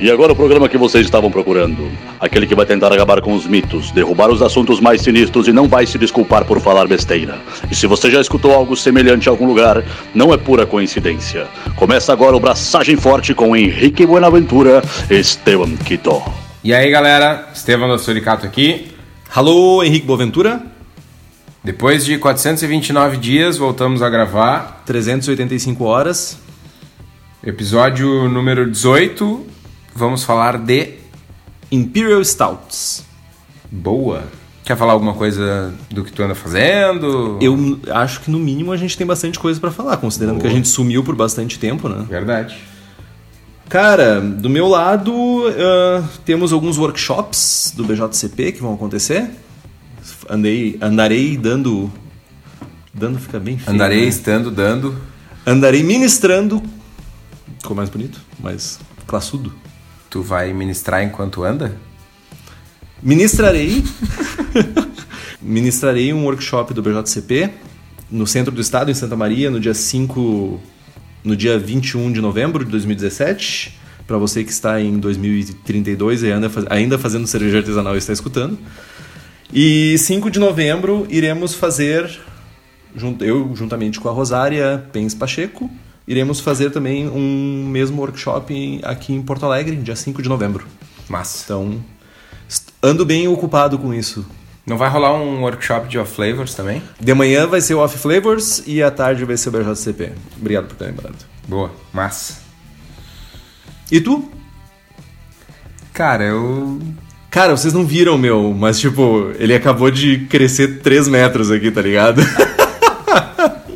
E agora o programa que vocês estavam procurando. Aquele que vai tentar acabar com os mitos, derrubar os assuntos mais sinistros e não vai se desculpar por falar besteira. E se você já escutou algo semelhante em algum lugar, não é pura coincidência. Começa agora o Braçagem Forte com Henrique Buenaventura e Esteban Quito. E aí galera, Esteban do Suricato aqui. Alô, Henrique Boaventura. Depois de 429 dias, voltamos a gravar. 385 horas. Episódio número 18. Vamos falar de. Imperial Stouts. Boa. Quer falar alguma coisa do que tu anda fazendo? Eu acho que no mínimo a gente tem bastante coisa pra falar, considerando Boa. que a gente sumiu por bastante tempo, né? Verdade. Cara, do meu lado, ah, temos alguns workshops do BJCP que vão acontecer. Andei, andarei dando. Dando fica bem feio. Andarei né? estando, dando. Andarei ministrando. Ficou mais bonito, mais classudo. Tu vai ministrar enquanto anda? Ministrarei. ministrarei um workshop do BJCP no centro do estado, em Santa Maria, no dia 5. No dia 21 de novembro de 2017. Para você que está em 2032 e ainda, faz- ainda fazendo cerveja artesanal e está escutando. E 5 de novembro iremos fazer, eu juntamente com a Rosária Pens Pacheco, iremos fazer também um mesmo workshop aqui em Porto Alegre, dia 5 de novembro. Massa. Então, ando bem ocupado com isso. Não vai rolar um workshop de off flavors também? De manhã vai ser o Off Flavors e à tarde vai ser o BJCP. Obrigado por ter lembrado. Boa. Massa. E tu? Cara, eu. Cara, vocês não viram, meu, mas tipo, ele acabou de crescer 3 metros aqui, tá ligado?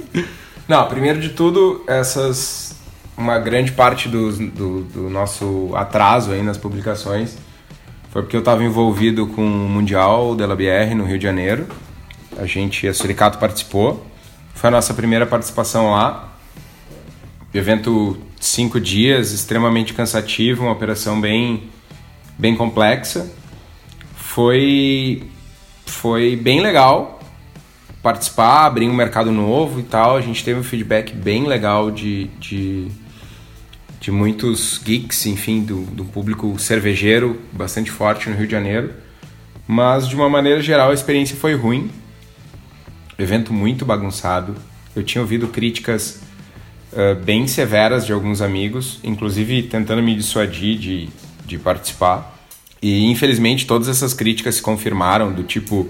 Não, primeiro de tudo, essas. Uma grande parte do, do, do nosso atraso aí nas publicações foi porque eu estava envolvido com o Mundial da LBR no Rio de Janeiro. A gente, a Suricato participou. Foi a nossa primeira participação lá. Evento cinco dias, extremamente cansativo, uma operação bem, bem complexa. Foi, foi bem legal participar, abrir um mercado novo e tal. A gente teve um feedback bem legal de, de, de muitos geeks, enfim, do, do público cervejeiro bastante forte no Rio de Janeiro. Mas, de uma maneira geral, a experiência foi ruim. Evento muito bagunçado. Eu tinha ouvido críticas eh, bem severas de alguns amigos, inclusive tentando me dissuadir de, de participar. E infelizmente todas essas críticas se confirmaram, do tipo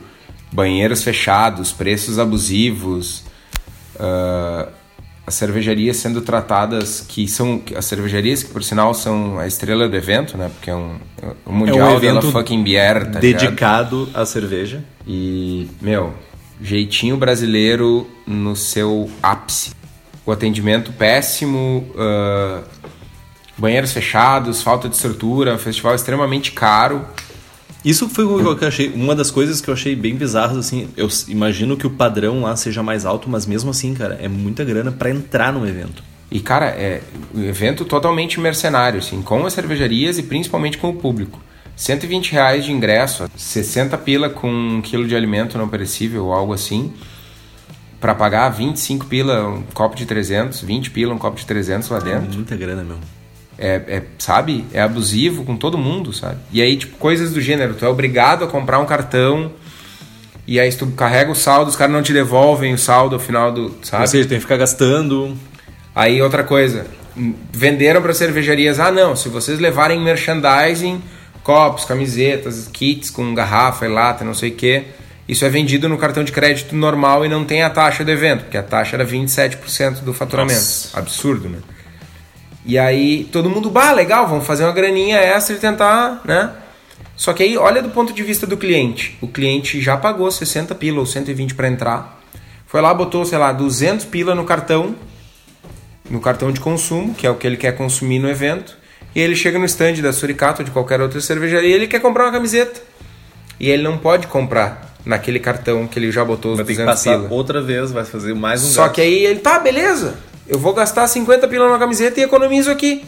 banheiros fechados, preços abusivos, ah, as cervejarias sendo tratadas que são as cervejarias que por sinal são a estrela do evento, né? Porque é um, um mundial dela fucking beer, tá ligado? dedicado à cerveja. E, meu, jeitinho brasileiro no seu ápice. O atendimento péssimo, ah, banheiros fechados, falta de estrutura, um festival extremamente caro. Isso foi o que eu achei, uma das coisas que eu achei bem bizarras, assim. Eu imagino que o padrão lá seja mais alto, mas mesmo assim, cara, é muita grana pra entrar no evento. E, cara, é um evento totalmente mercenário, assim, com as cervejarias e principalmente com o público. 120 reais de ingresso, 60 pila com um quilo de alimento não perecível ou algo assim. Pra pagar 25 pila um copo de 300, 20 pila um copo de 300 lá dentro. Muita grana, meu. É, é, sabe? É abusivo com todo mundo, sabe? E aí, tipo, coisas do gênero. Tu é obrigado a comprar um cartão e aí se tu carrega o saldo, os caras não te devolvem o saldo ao final do... Sabe? Ou seja, tem que ficar gastando. Aí outra coisa, venderam para cervejarias, ah não, se vocês levarem merchandising, copos, camisetas, kits com garrafa e lata, não sei o que, isso é vendido no cartão de crédito normal e não tem a taxa do evento, porque a taxa era 27% do faturamento. Nossa. Absurdo, né? E aí todo mundo, bah, legal, vamos fazer uma graninha extra e tentar, né? Só que aí, olha do ponto de vista do cliente. O cliente já pagou 60 pila ou 120 para entrar. Foi lá, botou, sei lá, 200 pila no cartão, no cartão de consumo, que é o que ele quer consumir no evento. E ele chega no stand da Suricato ou de qualquer outra cervejaria e ele quer comprar uma camiseta. E ele não pode comprar naquele cartão que ele já botou os Vai ter que 200 passar pila. outra vez, vai fazer mais um Só gasto. que aí ele, tá, beleza, eu vou gastar 50 pila numa camiseta e economizo aqui.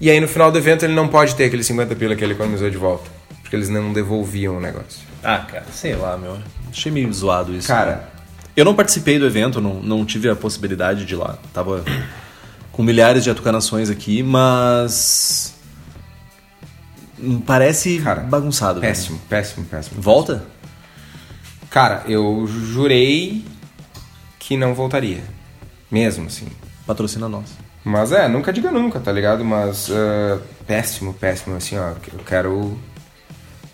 E aí no final do evento ele não pode ter aqueles 50 pila que ele economizou de volta. Porque eles não devolviam o negócio. Ah, cara, sei lá, meu. Achei meio zoado isso. Cara, Eu não participei do evento, não, não tive a possibilidade de ir lá. Tava com milhares de atucanações aqui, mas. Parece Cara, bagunçado. Péssimo, péssimo, péssimo. Volta? Cara, eu jurei que não voltaria. Mesmo, assim. Patrocina nós. Mas é, nunca diga nunca, tá ligado? Mas ah, péssimo, péssimo, assim, ó. Eu quero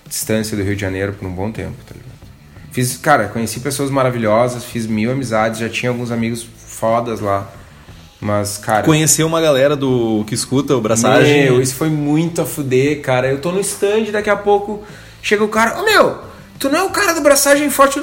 distância do Rio de Janeiro por um bom tempo, tá ligado? Fiz, cara, conheci pessoas maravilhosas, fiz mil amizades, já tinha alguns amigos fodas lá. Mas, cara. Conhecer uma galera do que escuta o Braçagem. Meu, isso foi muito a fuder, cara. Eu tô no stand, daqui a pouco chega o cara, ô meu, tu não é o cara do braçagem forte?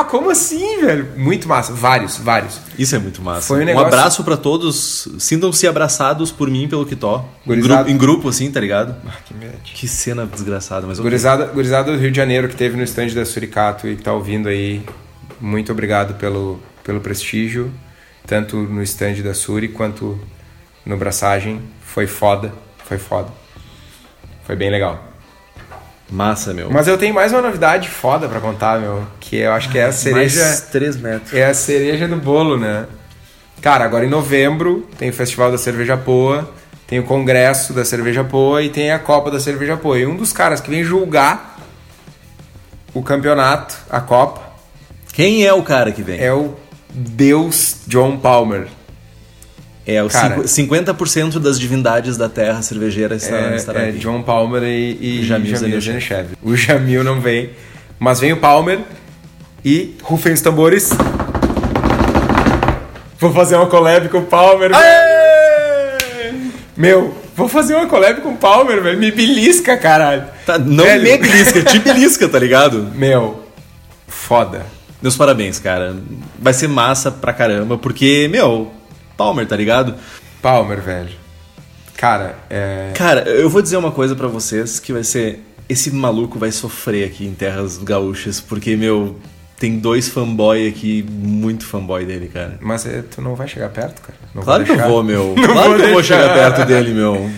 Ah, como assim, velho? Muito massa. Vários, vários. Isso é muito massa. Foi um negócio- abraço pra todos. Sintam-se abraçados por mim pelo Kitó. Grupo, em grupo, assim, tá ligado? Ah, que. Que cena desgraçada, mas. Gurizada, gurizada do Rio de Janeiro que teve no stand da Suricato e que tá ouvindo aí, muito obrigado pelo, pelo prestígio, tanto no stand da Suri quanto no Braçagem. Foi foda, foi foda. Foi bem legal. Massa, meu. Mas eu tenho mais uma novidade foda pra contar, meu, que eu acho que é a cereja... Mais 3 metros. É a cereja do bolo, né? Cara, agora em novembro tem o Festival da Cerveja Poa, tem o Congresso da Cerveja Poa e tem a Copa da Cerveja Poa. E um dos caras que vem julgar o campeonato, a Copa, Quem é o cara que vem? é o Deus John Palmer. É, o Cara. cinqu- 50% das divindades da terra cervejeira está, É, estará é aqui. John Palmer e, e Jamil Jamil. O Jamil não vem, mas vem o Palmer e rufem os tambores. Vou fazer uma collab com o Palmer. velho. Meu, vou fazer uma collab com o Palmer, velho. Me belisca, caralho. Tá, não Velho. me belisca, te belisca, tá ligado? Meu, foda. Meus parabéns, cara. Vai ser massa pra caramba, porque, meu, Palmer, tá ligado? Palmer, velho. Cara, é. Cara, eu vou dizer uma coisa pra vocês que vai ser. Esse maluco vai sofrer aqui em terras gaúchas, porque, meu, tem dois fanboy aqui, muito fanboy dele, cara. Mas é, tu não vai chegar perto, cara? Não Claro que eu deixar. vou, meu. Não claro vou que eu vou chegar perto dele, meu.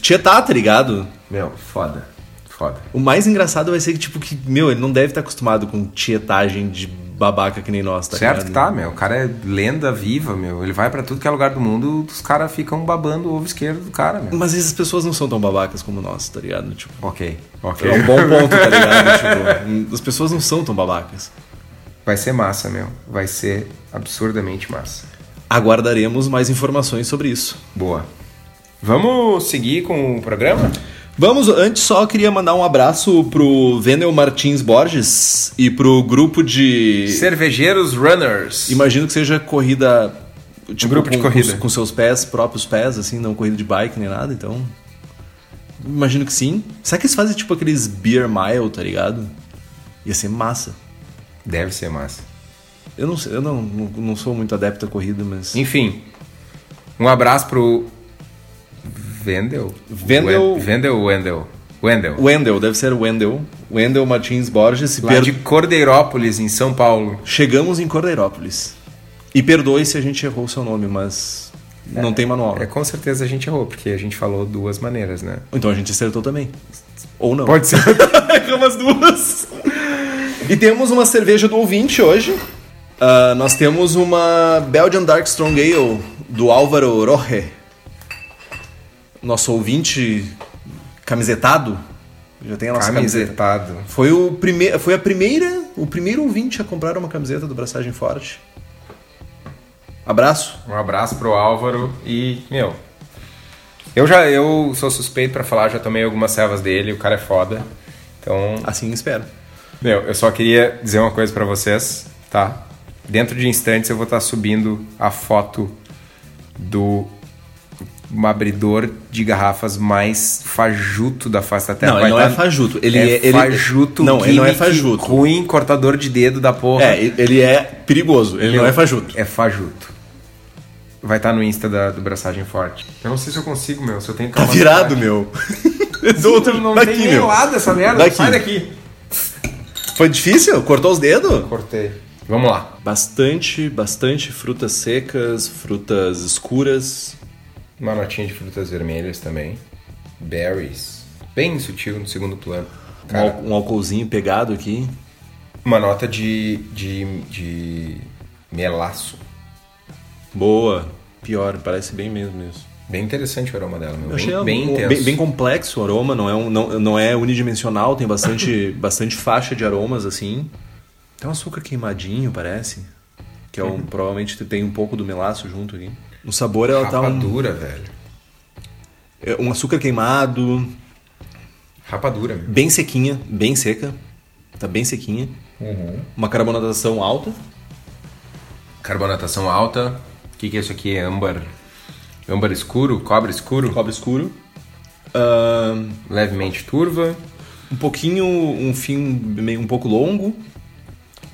Tietá, tá ligado? Meu, foda. Foda. O mais engraçado vai ser que, tipo, que, meu, ele não deve estar acostumado com tietagem de babaca que nem nós, tá certo que tá, meu. O cara é lenda viva, meu. Ele vai pra tudo que é lugar do mundo, os caras ficam babando o ovo esquerdo do cara, meu. Mas essas pessoas não são tão babacas como nós, tá ligado? Tipo, Ok, ok. é um bom ponto, tá ligado? tipo, as pessoas não são tão babacas. Vai ser massa, meu. Vai ser absurdamente massa. Aguardaremos mais informações sobre isso. Boa. Vamos seguir com o programa? Vamos, antes só queria mandar um abraço pro Venel Martins Borges e pro grupo de. Cervejeiros Runners. Imagino que seja corrida. Tipo, grupo de com, corrida. Com, com seus pés, próprios pés, assim, não corrida de bike nem nada, então. Imagino que sim. Será que eles fazem tipo aqueles beer mile, tá ligado? Ia ser massa. Deve ser massa. Eu não sei, eu não, não, não sou muito adepto à corrida, mas. Enfim, um abraço pro Vendel. Vendel- Vendel Wendel. Wendel. Wendel, deve ser Wendel. Wendel Martins Borges. Lá per... de Cordeirópolis, em São Paulo. Chegamos em Cordeirópolis. E perdoe se a gente errou o seu nome, mas não tem manual. É, com certeza a gente errou, porque a gente falou duas maneiras, né? Então a gente acertou também. Ou não. Pode ser. Erramos as duas. E temos uma cerveja do ouvinte hoje. Ah, nós temos uma Belgian Dark Strong Ale do Álvaro Roche. Nosso ouvinte camisetado. Já tem a nossa camiseta. Camisetado. Foi, o prime... Foi a primeira, o primeiro ouvinte a comprar uma camiseta do Braçagem Forte. Abraço. Um abraço pro Álvaro e, meu. Eu já eu sou suspeito pra falar, já tomei algumas servas dele, o cara é foda. Então, Assim espero. meu, eu só queria dizer uma coisa pra vocês, tá? Dentro de instantes eu vou estar subindo a foto do um abridor de garrafas mais fajuto da face da Terra. Não, ele não tá- é fajuto. Ele é, é- ele- fajuto. Não, ele não é fajuto. Ruim, cortador de dedo da porra. É, ele é perigoso. Ele não é fajuto. É fajuto. Vai estar no Insta da, do Braçagem Forte. Eu não sei se eu consigo, meu. Se eu tenho Tá virado, meu. Do outro, Não daqui, tem nem meu. lado essa merda. Daqui. Sai daqui. Foi difícil? Cortou os dedos? Cortei. Vamos lá. Bastante, bastante frutas secas, frutas escuras. Uma notinha de frutas vermelhas também. Berries. Bem sutil no segundo plano. Um, Cara, ál- um álcoolzinho pegado aqui. uma nota de, de, de melaço. Boa. Pior, parece bem mesmo isso. Bem interessante o aroma dela, meu. Eu achei bem, bem um- intenso. bem, bem complexo o aroma, não é, um, não, não é unidimensional, tem bastante, bastante faixa de aromas assim. Tem um açúcar queimadinho, parece. Que é um, provavelmente tem um pouco do melaço junto aqui. No sabor ela tá um, Rapadura, velho. é um açúcar queimado, Rapadura, meu. bem sequinha, bem seca. Tá bem sequinha. Uma carbonatação alta. Carbonatação alta. O que, que é isso aqui? É âmbar. âmbar escuro? Cobre escuro? Cobre escuro. Ahn, Levemente turva. um pouquinho, um fim meio um pouco longo.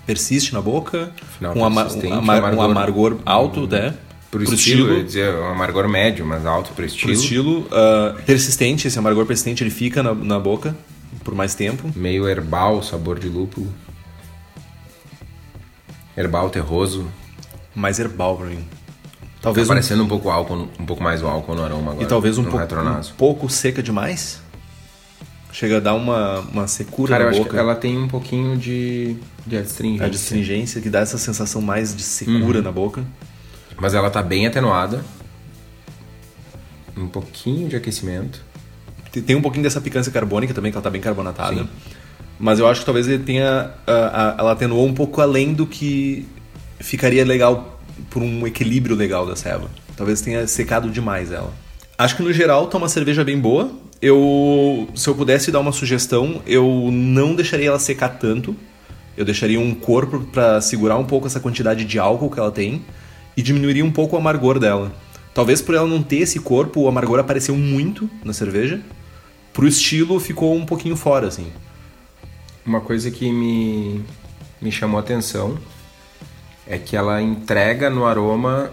Persiste na boca. Final com ama- um, ama- um amargor. amargor alto, né? Pro, estilo, eu ia dizer, um amargor médio, mas alto pro Pro estilo. estilo ah, persistente, esse amargor persistente ele fica na, na boca por mais tempo. Meio herbal, sabor de lúpulo. Herbal terroso. Mais herbal pra mim. Tá Talvez um, parecendo um pouco álcool, um pouco mais o álcool no aroma agora. e talvez um pouco, um pouco seca demais. Chega a dar uma, uma secura Cara, eu na acho boca. que ela tem um pouquinho de, de astringência. A astringência que dá essa sensação mais de secura Uhum. na boca. Mas ela tá bem atenuada. Um pouquinho de aquecimento. Tem- um pouquinho dessa picância carbônica também, que ela tá bem carbonatada. Mas eu acho que talvez ele tenha. ah, ela atenuou um pouco além do que ficaria legal por um equilíbrio legal da ceva. Talvez tenha secado demais ela. Acho que no geral tá uma cerveja bem boa. Eu, se eu pudesse dar uma sugestão, eu não deixaria ela secar tanto. Eu deixaria um corpo para segurar um pouco essa quantidade de álcool que ela tem e diminuiria um pouco o amargor dela. Talvez por ela não ter esse corpo, o amargor apareceu muito na cerveja. Pro estilo ficou um pouquinho fora, assim. Uma coisa que me, me chamou a atenção é que ela entrega no aroma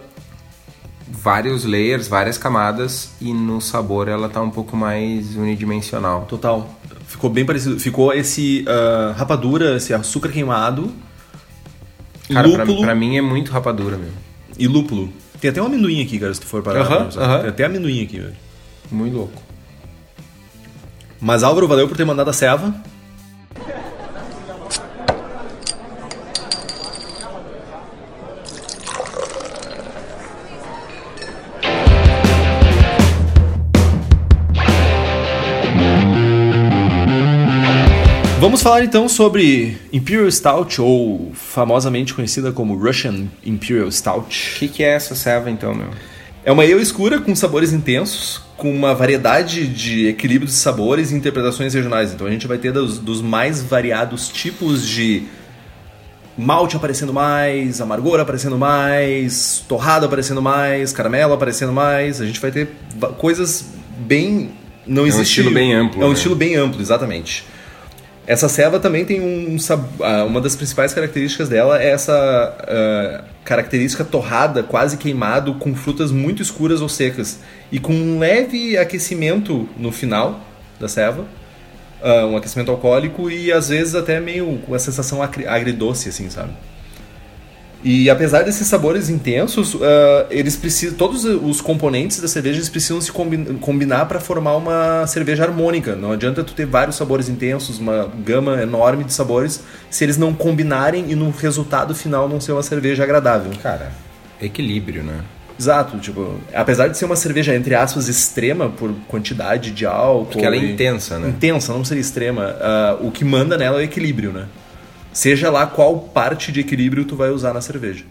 vários layers, várias camadas e no sabor ela tá um pouco mais unidimensional. Total. Ficou bem parecido. Ficou esse ah, rapadura, esse açúcar queimado. Cara, pra, lúpulo pra mim é muito rapadura mesmo. E lúpulo. Tem até um amendoim aqui, cara, se tu for parar. Aham, pra pensar. aham. Tem até amendoim aqui, velho. Muito louco. Mas Álvaro, valeu por ter mandado a ceva. Vamos falar então sobre Imperial Stout, ou famosamente conhecida como Russian Imperial Stout. O que, que é essa ceva então, meu? É uma ale escura com sabores intensos, com uma variedade de equilíbrio de sabores e interpretações regionais. Então a gente vai ter dos, dos mais variados tipos de malte aparecendo mais, amargor aparecendo mais, torrado aparecendo mais, caramelo aparecendo mais. A gente vai ter coisas bem não um existe estilo bem amplo, É um né? estilo bem amplo, exatamente. Essa ceva também tem um ah, uma das principais características dela é essa ah, característica torrada, quase queimado, com frutas muito escuras ou secas e com um leve aquecimento no final da ceva, ah, um aquecimento alcoólico e às vezes até meio com a sensação agridoce, assim, sabe? E apesar desses sabores intensos, ah, eles precisam, todos os componentes da cerveja eles precisam se combi- combinar para formar uma cerveja harmônica. Não adianta tu ter vários sabores intensos, uma gama enorme de sabores, se eles não combinarem e no resultado final não ser uma cerveja agradável. Cara, equilíbrio, né? Exato, tipo, apesar de ser uma cerveja entre aspas extrema por quantidade de álcool, Porque ela é intensa, né? intensa, não seria extrema. ah, o que manda nela é o equilíbrio, né? Seja lá qual parte de equilíbrio tu vai usar na cerveja.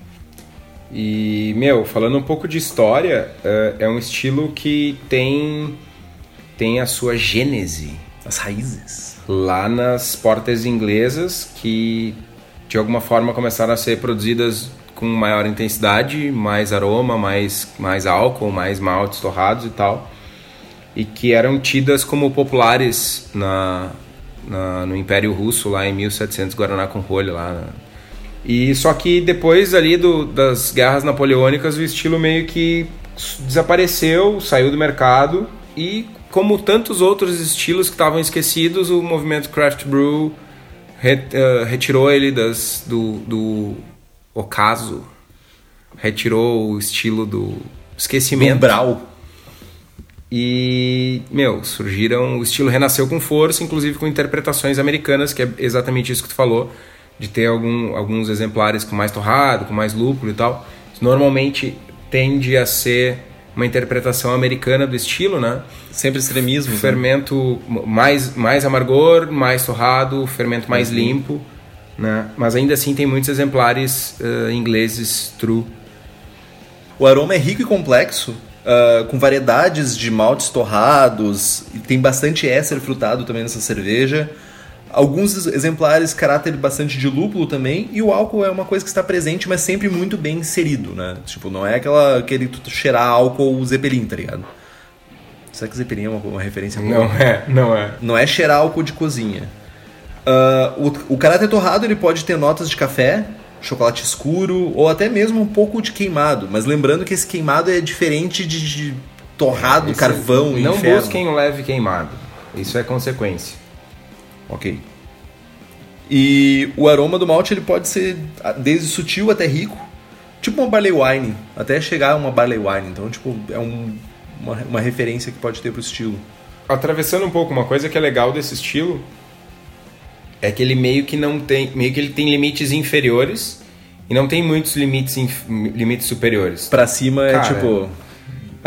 E, meu, falando um pouco de história, é, é um estilo que tem, tem a sua gênese As raízes. lá nas portas inglesas que de alguma forma começaram a ser produzidas com maior intensidade, mais aroma, mais, mais álcool, mais maltes torrados e tal, e que eram tidas como populares na, na- no Império Russo lá em 1700 Guaraná com rolho lá. né? E só que depois ali do, das guerras napoleônicas o estilo meio que desapareceu, saiu do mercado e como tantos outros estilos que estavam esquecidos, o movimento craft brew re- eh, retirou ele das, do, do ocaso, retirou o estilo do esquecimento. Umbral. E, meu, surgiram. O estilo renasceu com força, inclusive com interpretações americanas, que é exatamente isso que tu falou, de ter algum, alguns exemplares com mais torrado, com mais lúpulo e tal. Normalmente tende a ser uma interpretação americana do estilo, né? Sempre extremismo. né? Fermento mais, mais amargor, mais torrado, fermento mais limpo, né? Mas ainda assim tem muitos exemplares uh, ingleses true. O aroma é rico e complexo, uh, com variedades de maltes torrados, tem bastante éster frutado também nessa cerveja. Alguns exemplares, caráter bastante de lúpulo também, e o álcool é uma coisa que está presente, mas sempre muito bem inserido, né? Tipo, não é aquela, aquele cheirar álcool Zeppelin, tá ligado? Será que Zeppelin é uma, uma referência boa? Não é, não é. Não é cheirar álcool de cozinha. Uh, o, o caráter torrado ele pode ter notas de café, chocolate escuro ou até mesmo um pouco de queimado. Mas lembrando que esse queimado é diferente de, de torrado, Esse- carvão e Não inferno. busquem o leve queimado. Isso é consequência. Ok. E o aroma do malte ele pode ser ah, desde sutil até rico, tipo uma barley wine, até chegar a uma barley wine. Então, tipo, é um- uma, uma referência que pode ter pro estilo. Atravessando um pouco, uma coisa que é legal desse estilo é que ele meio que não tem, meio que ele tem limites inferiores e não tem muitos limites inf- limites superiores. Pra cima é Cara, tipo.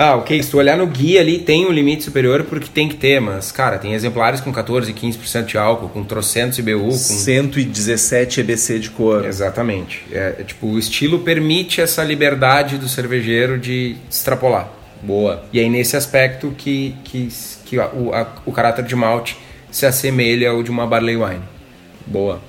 Ah, ok, se tu olhar no guia ali tem um limite superior porque tem que ter, mas cara, tem exemplares com 14, 15% de álcool, com trocentos IBU, com 117 EBC de cor. Exatamente. É, é, tipo, o estilo permite essa liberdade do cervejeiro de extrapolar. Boa. E aí nesse aspecto que, que, que a- o, a- o caráter de malte se assemelha ao de uma barley wine. Boa.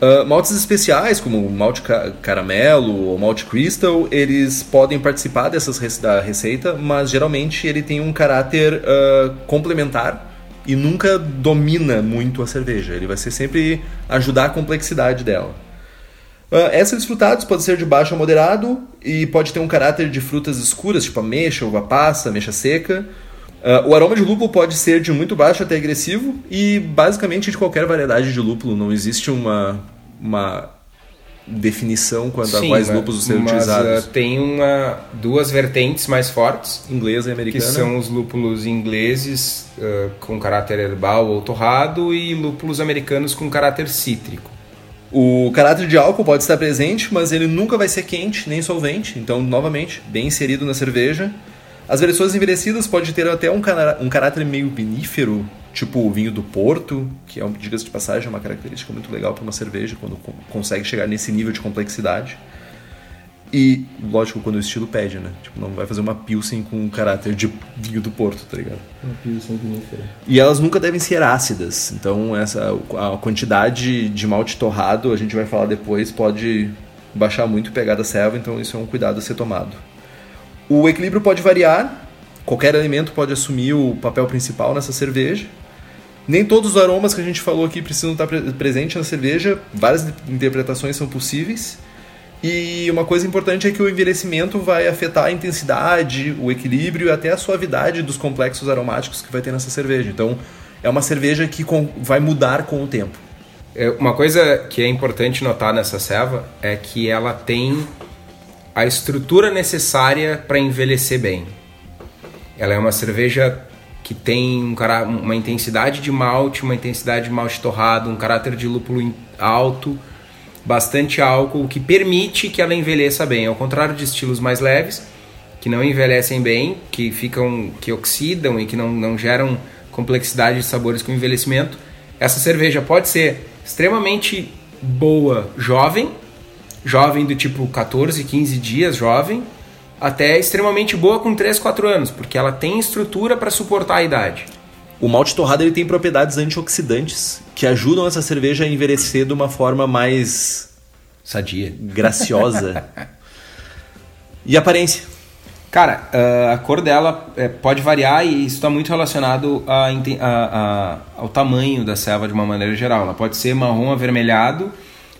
Ah, maltes especiais, como malte ca- caramelo ou malte crystal, eles podem participar dessas rece- da receita, mas geralmente ele tem um caráter ah, complementar e nunca domina muito a cerveja. Ele vai ser sempre ajudar a complexidade dela. Uh, ésteres frutados pode ser de baixo a moderado e pode ter um caráter de frutas escuras, tipo ameixa, uva passa, ameixa seca. Uh, o aroma de lúpulo pode ser de muito baixo até agressivo e basicamente de qualquer variedade de lúpulo. Não existe uma, uma definição quanto a quais mas- lúpulos serem mas, utilizados. ah, tem uma, duas vertentes mais fortes, Inglesa e que americana. são os lúpulos ingleses ah, com caráter herbal ou torrado e lúpulos americanos com caráter cítrico. O caráter de álcool pode estar presente, mas ele nunca vai ser quente nem solvente. Então, novamente, bem inserido na cerveja. As versões envelhecidas podem ter até um, cara- um caráter meio vinífero, tipo o vinho do Porto, que é, um, diga-se de passagem, uma característica muito legal para uma cerveja, quando co- consegue chegar nesse nível de complexidade. E, lógico, quando o estilo pede, né? Tipo, não vai fazer uma Pilsen com um caráter de vinho do Porto, tá ligado? E elas nunca devem ser ácidas. Então, essa a quantidade de malte torrado, a gente vai falar depois, pode baixar muito o pH da selva, então isso é um cuidado a ser tomado. O equilíbrio pode variar, qualquer alimento pode assumir o papel principal nessa cerveja. Nem todos os aromas que a gente falou aqui precisam estar pre presentes na cerveja, várias interpretações são possíveis. E uma coisa importante é que o envelhecimento vai afetar a intensidade, o equilíbrio e até a suavidade dos complexos aromáticos que vai ter nessa cerveja. Então, é uma cerveja que vai mudar com o tempo. É, Uma coisa que é importante notar nessa ceva é que ela tem a estrutura necessária para envelhecer bem. Ela é uma cerveja que tem um uma intensidade de malte, uma intensidade de malte torrado, um caráter de lúpulo alto, bastante álcool, que permite que ela envelheça bem. Ao contrário de estilos mais leves, que não envelhecem bem, que ficam, que oxidam e que não, não geram complexidade de sabores com envelhecimento, essa cerveja pode ser extremamente boa jovem, jovem do tipo 14, 15 dias jovem, até extremamente boa com 3, 4 anos, porque ela tem estrutura para suportar a idade. O malte torrado ele tem propriedades antioxidantes que ajudam essa cerveja a envelhecer de uma forma mais Sadia. graciosa. e aparência? Cara, ah, a cor dela é, pode variar e isso está muito relacionado a a- a- ao tamanho da selva de uma maneira geral. Ela pode ser marrom avermelhado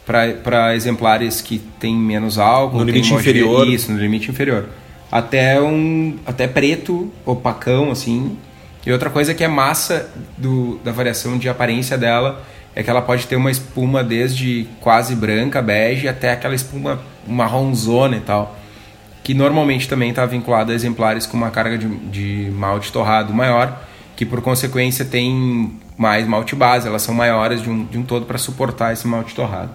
para exemplares que têm menos álcool. No tem limite inferior. Isso, no limite inferior. Até um até preto, opacão, assim. E outra coisa que é massa do, da variação de aparência dela é que ela pode ter uma espuma desde quase branca, bege, até aquela espuma marronzona e tal que normalmente também está vinculado a exemplares com uma carga de, de malte torrado maior, que por consequência tem mais malte base, elas são maiores de um, de um todo para suportar esse malte torrado.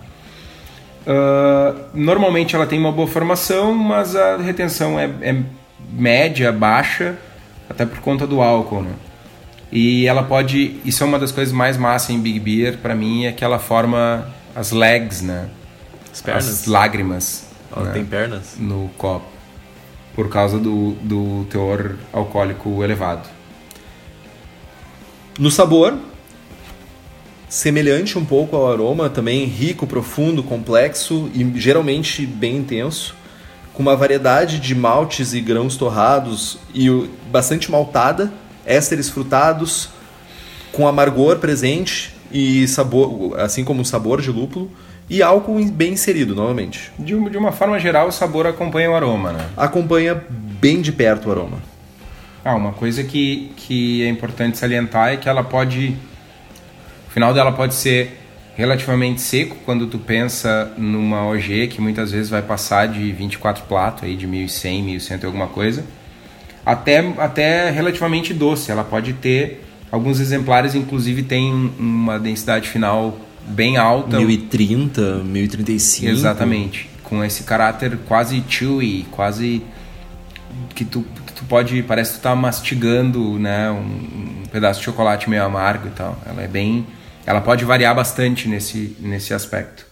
Ah, normalmente ela tem uma boa formação, mas a retenção é, é média, baixa, até por conta do álcool, né? E ela pode, isso é uma das coisas mais massas em Big Beer para mim, é que ela forma as legs, né? As pernas. As lágrimas. Ela né? tem pernas. No copo. Por causa do, do teor alcoólico elevado. No sabor, semelhante um pouco ao aroma, também rico, profundo, complexo e geralmente bem intenso, com uma variedade de maltes e grãos torrados e bastante maltada, ésteres frutados, com amargor presente e sabor, assim como o sabor de lúpulo e álcool bem inserido novamente. De, de uma forma geral, o sabor acompanha o aroma, né? Acompanha bem de perto o aroma. Ah, uma coisa que, que é importante salientar é que ela pode. Final dela pode ser relativamente seco quando tu pensa numa OG que muitas vezes vai passar de 24 platos, aí de 1100, 1100 e alguma coisa, até, até relativamente doce. Ela pode ter. Alguns exemplares, inclusive, tem uma densidade final bem alta. 1030, 1035. Exatamente. Com esse caráter quase chewy, quase que tu, que tu pode, parece que tu tá mastigando, né, um, um, pedaço de chocolate meio amargo e tal. Ela é bem, ela pode variar bastante nesse nesse aspecto.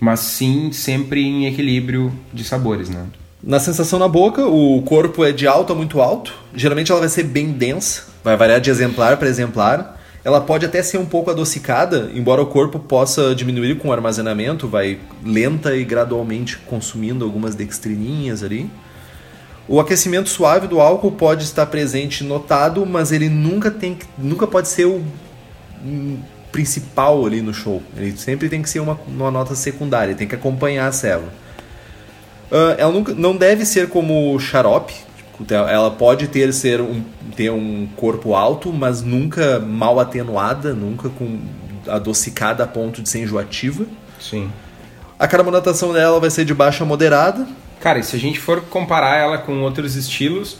Mas sim, sempre em equilíbrio de sabores, né? Na sensação na boca, o corpo é de alto a muito alto. Geralmente ela vai ser bem densa, vai variar de exemplar para exemplar. Ela pode até ser um pouco adocicada, embora o corpo possa diminuir com o armazenamento, vai lenta e gradualmente consumindo algumas dextrininhas ali. O aquecimento suave do álcool pode estar presente notado, mas ele nunca tem nunca pode ser o principal ali no show. Ele sempre tem que ser uma, uma nota secundária, tem que acompanhar a célula. Uh, ela nunca, não deve ser como xarope. Tipo, ela pode ter, ser um, ter um corpo alto, mas nunca mal atenuada, nunca com adocicada a ponto de ser enjoativa. Sim. A carbonatação dela vai ser de baixa a moderada. Cara, e se a gente for comparar ela com outros estilos,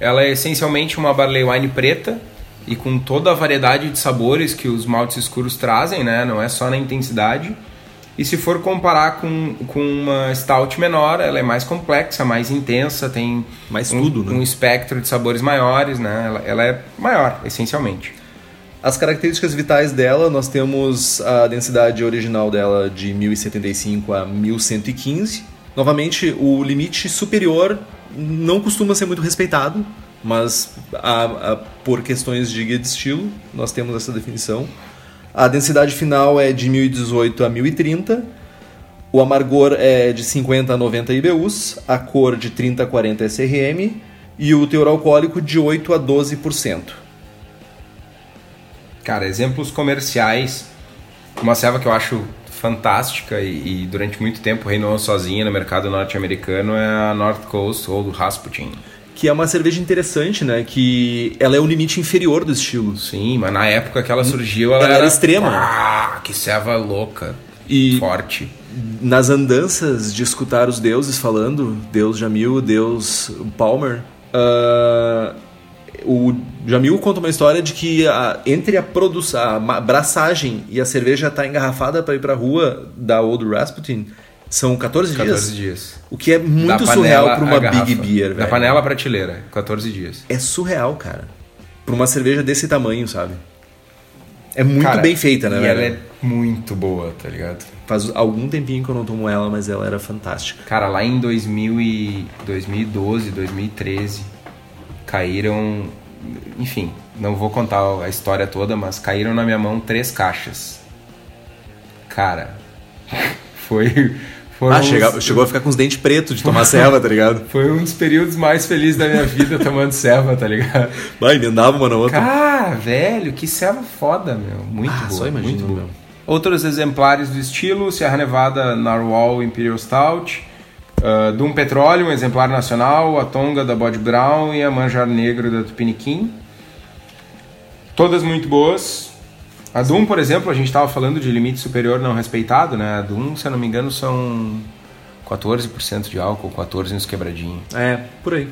ela é essencialmente uma barley wine preta e com toda a variedade de sabores que os maltes escuros trazem, né? Não é só na intensidade. E se for comparar com, com uma stout menor, ela é mais complexa, mais intensa, tem mais um, tudo, né? um espectro de sabores maiores, né? Ela, ela é maior, essencialmente. As características vitais dela, nós temos a densidade original dela de 1075 a 1115. Novamente, o limite superior não costuma ser muito respeitado, mas a, a, por questões de guia de estilo, nós temos essa definição. A densidade final é de 1018 a 1030. O amargor é de 50 a 90 IBUs, a cor de 30 a 40 SRM e o teor alcoólico de 8 a 12%. Cara, exemplos comerciais. Uma serva que eu acho fantástica e, e durante muito tempo reinou sozinha no mercado norte-americano é a North Coast ou Rasputin. Que é uma cerveja interessante, né? Que ela é o limite inferior do estilo. Sim, mas na época que ela surgiu, ela, Ela era, era extrema. Ah, que serva louca. E- Forte. Nas andanças de escutar os deuses falando, Deus Jamil, Deus Palmer, ah, o Jamil conta uma história de que a- entre a produção, a braçagem e a cerveja estar engarrafada para ir pra rua da Old Rasputin são 14 dias. 14 dias. O que é Da muito surreal para uma. Big Beer, Da velho. panela à prateleira, 14 dias. É surreal, cara. Pra uma cerveja desse tamanho, sabe? É muito Cara, bem feita, né, E velho? ela é muito boa, tá ligado? Faz algum tempinho que eu não tomo ela, mas ela era fantástica. Cara, lá em 2000 e 2012, 2013, caíram. Enfim, não vou contar a história toda, mas caíram na minha mão três caixas. Cara, foi. Foram Ah, uns- chegou, a ficar com os dentes pretos de tomar serva, tá ligado? Foi um dos períodos mais felizes da minha vida tomando serva, tá ligado? Vai, emendava uma na outra. Cara, velho, que serva foda, meu. Muito Ah, boa. só imagino, muito boa. meu. Outros exemplares do estilo: Serra Nevada Narwhal Imperial Stout, uh, Dum Petróleo, um exemplar nacional, a Tonga da Bod Brown e a Manjar Negro da Tupiniquim. Todas muito boas. A Dum, por exemplo, a gente estava falando de limite superior não respeitado, né? A Dum, se eu não me engano, são 14% de álcool, 14 nos quebradinhos. É, por aí.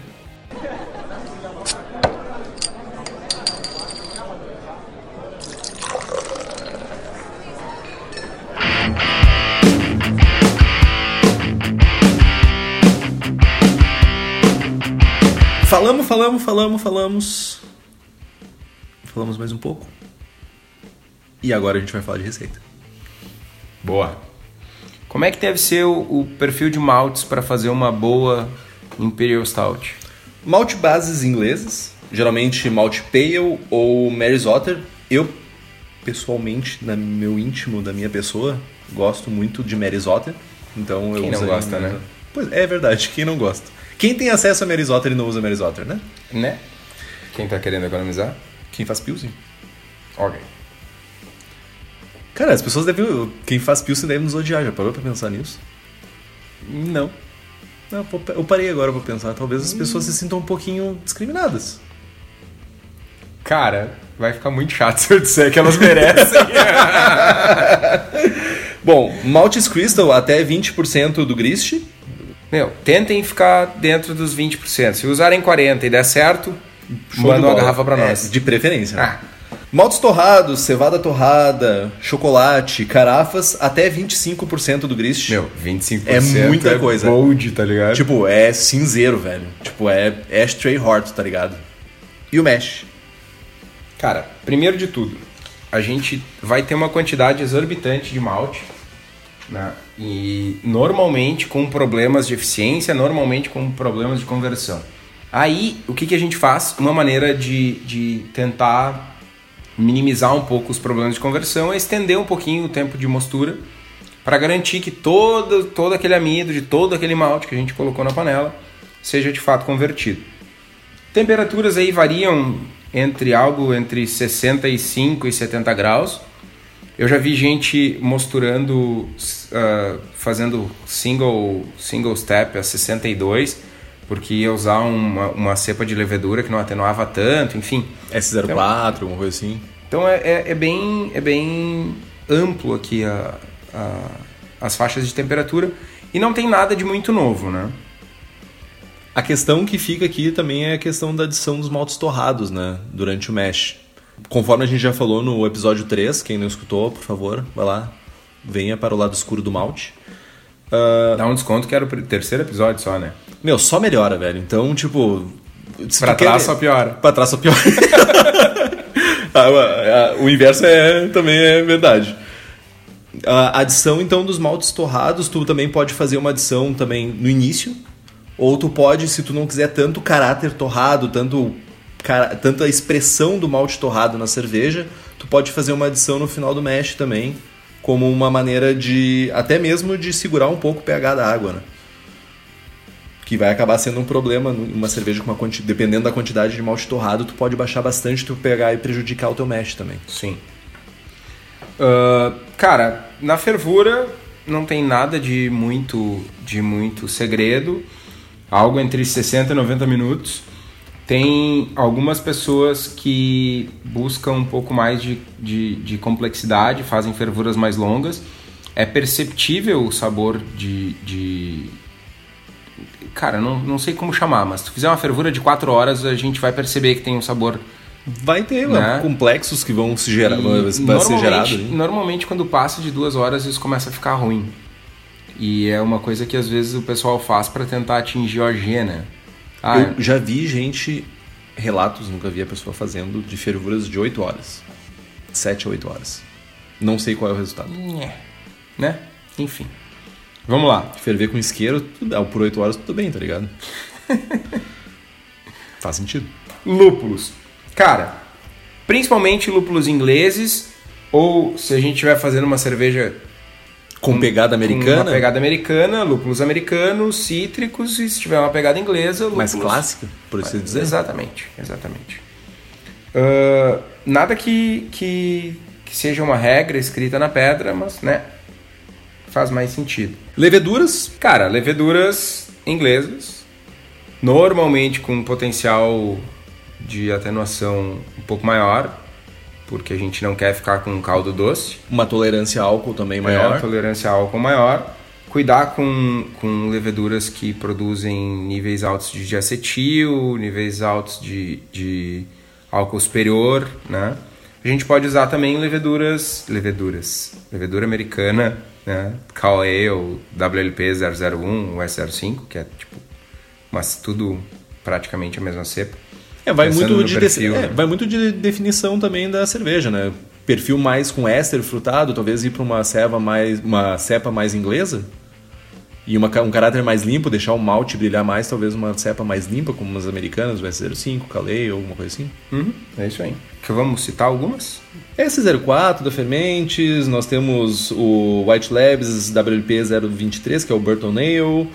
Falamos, falamos, falamos, falamos. Falamos mais um pouco. E agora a gente vai falar de receita. Boa. Como é que deve ser o, o perfil de maltes para fazer uma boa Imperial Stout? Malte bases ingleses, geralmente malte pale ou Mary's Otter. Eu, pessoalmente, na meu íntimo, da minha pessoa, gosto muito de Mary's Otter. Então eu Quem não usaria gosta, né? Pois é, é verdade, quem não gosta. Quem tem acesso a Mary's Otter e não usa Mary's Otter, né? Né? Quem tá querendo economizar? Quem faz Pilsen. Ok. Cara, as pessoas devem. Quem faz Pilsen deve nos odiar. Já parou pra pensar nisso? Não. Não, eu parei agora pra pensar. Talvez as pessoas se sintam um pouquinho discriminadas. Cara, vai ficar muito chato se eu disser que elas merecem. Bom, Maltes Crystal até 20% do grist. Meu, tentem ficar dentro dos 20%. Se usarem 40% e der certo, Show manda uma garrafa pra É, nós. de preferência. Ah. Maltes torrados, cevada torrada, chocolate, carafas, até 25% do grist. Meu, 25% É muita coisa. Bold, tá ligado? Tipo, é cinzeiro, velho. Tipo, é ashtray hort, tá ligado? E o mesh? Cara, primeiro de tudo, a gente vai ter uma quantidade exorbitante de malte, né? E normalmente com problemas de eficiência, normalmente com problemas de conversão. Aí, o que, que a gente faz? Uma maneira de, de tentar minimizar um pouco os problemas de conversão é estender um pouquinho o tempo de mostura para garantir que todo, todo aquele amido de todo aquele malte que a gente colocou na panela seja de fato convertido. Temperaturas aí variam entre algo entre 65 e 70 graus. Eu já vi gente mosturando, ah, fazendo single, single step a 62, porque ia usar uma, uma cepa de levedura que não atenuava tanto, enfim. S04, alguma coisa assim. Então é, é, é bem, é bem amplo aqui a, a- as faixas de temperatura e não tem nada de muito novo, né? A questão que fica aqui também é a questão da adição dos maltes torrados, né? Durante o mesh. Conforme a gente já falou no episódio 3, quem não escutou, por favor, vai lá, venha para o lado escuro do malte. Ah, Dá um desconto que era o terceiro episódio só, né? Meu, só melhora, velho. Então, tipo. se Pra tu quer- trás só piora. Pra trás só piora. Ah, ah, o inverso é, também é verdade. A adição, então, dos maltes torrados, tu também pode fazer uma adição também no início. Ou tu pode, se tu não quiser tanto caráter torrado, tanto, cara, tanta expressão do malte torrado na cerveja, tu pode fazer uma adição no final do mash também, como uma maneira de, até mesmo de segurar um pouco o pH da água, né? Que vai acabar sendo um problema numa cerveja com uma quanti... dependendo da quantidade de malte torrado, tu pode baixar bastante teu pH e prejudicar o teu mash também. Sim. Ah, cara, na fervura não tem nada de muito, de muito segredo. Algo entre 60 e 90 minutos. Tem algumas pessoas que buscam um pouco mais de, de, de complexidade, fazem fervuras mais longas. É perceptível o sabor de. de... Cara, não, não sei como chamar, mas se tu fizer uma fervura de 4 horas, a gente vai perceber que tem um sabor Vai ter Né? complexos que vão se gerar, vai ser normalmente- gerado. ali. Normalmente, quando passa de duas horas, isso começa a ficar ruim. E é uma coisa que às vezes o pessoal faz para tentar atingir o AG, né? Ah, Eu já vi gente, relatos, nunca vi a pessoa fazendo, de fervuras de 8 horas. 7 a 8 horas. Não sei qual é o resultado. né? Enfim. Vamos lá. Ferver com isqueiro, tudo, por 8 horas tudo bem, tá ligado? Faz sentido. Lúpulos. Cara, principalmente lúpulos ingleses, ou se a gente estiver fazendo uma cerveja Com pegada com americana, uma pegada americana, lúpulos americanos, cítricos, e se tiver uma pegada inglesa, lúpulos... mais clássica, por assim dizer. Exatamente, exatamente. Ah, nada que, que, que seja uma regra escrita na pedra, mas, né, faz mais sentido. Leveduras, Cara, leveduras inglesas, normalmente com um potencial de atenuação um pouco maior, porque a gente não quer ficar com um caldo doce. uma tolerância a álcool também Maior. maior. tolerância a álcool maior. Cuidar com, com leveduras que produzem níveis altos de diacetil, níveis altos de, de álcool superior, né? A gente pode usar também leveduras, leveduras, levedura americana, né? Cal Ale, WLP 001, o S05, que é tipo, mas tudo praticamente a mesma cepa. É, vai Pensando muito, de perfil, de- é, né? vai muito de definição também da cerveja, né? Perfil mais com éster frutado, talvez ir para uma ceva mais uma cepa mais inglesa e uma, um caráter mais limpo, deixar o malte brilhar mais, talvez uma cepa mais limpa, como umas americanas, o S05, Calais ou alguma coisa assim. Uhum, é isso aí. Que vamos citar algumas? S04 da Fermentes, nós temos o White Labs WLP 023, que é o Burton Nail,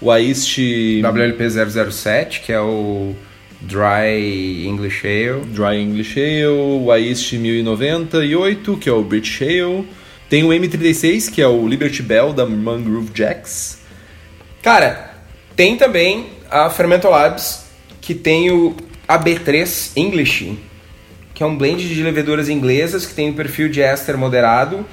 o Aist WLP 007, que é o Dry English Ale. Dry English Ale, o Aist 1098, que é o British Ale, tem o M36, que é o Liberty Bell da Mangrove Jacks. Cara, tem também a Fermento Labs, que tem o AB3 English, que é um blend de leveduras inglesas que tem um perfil de éster moderado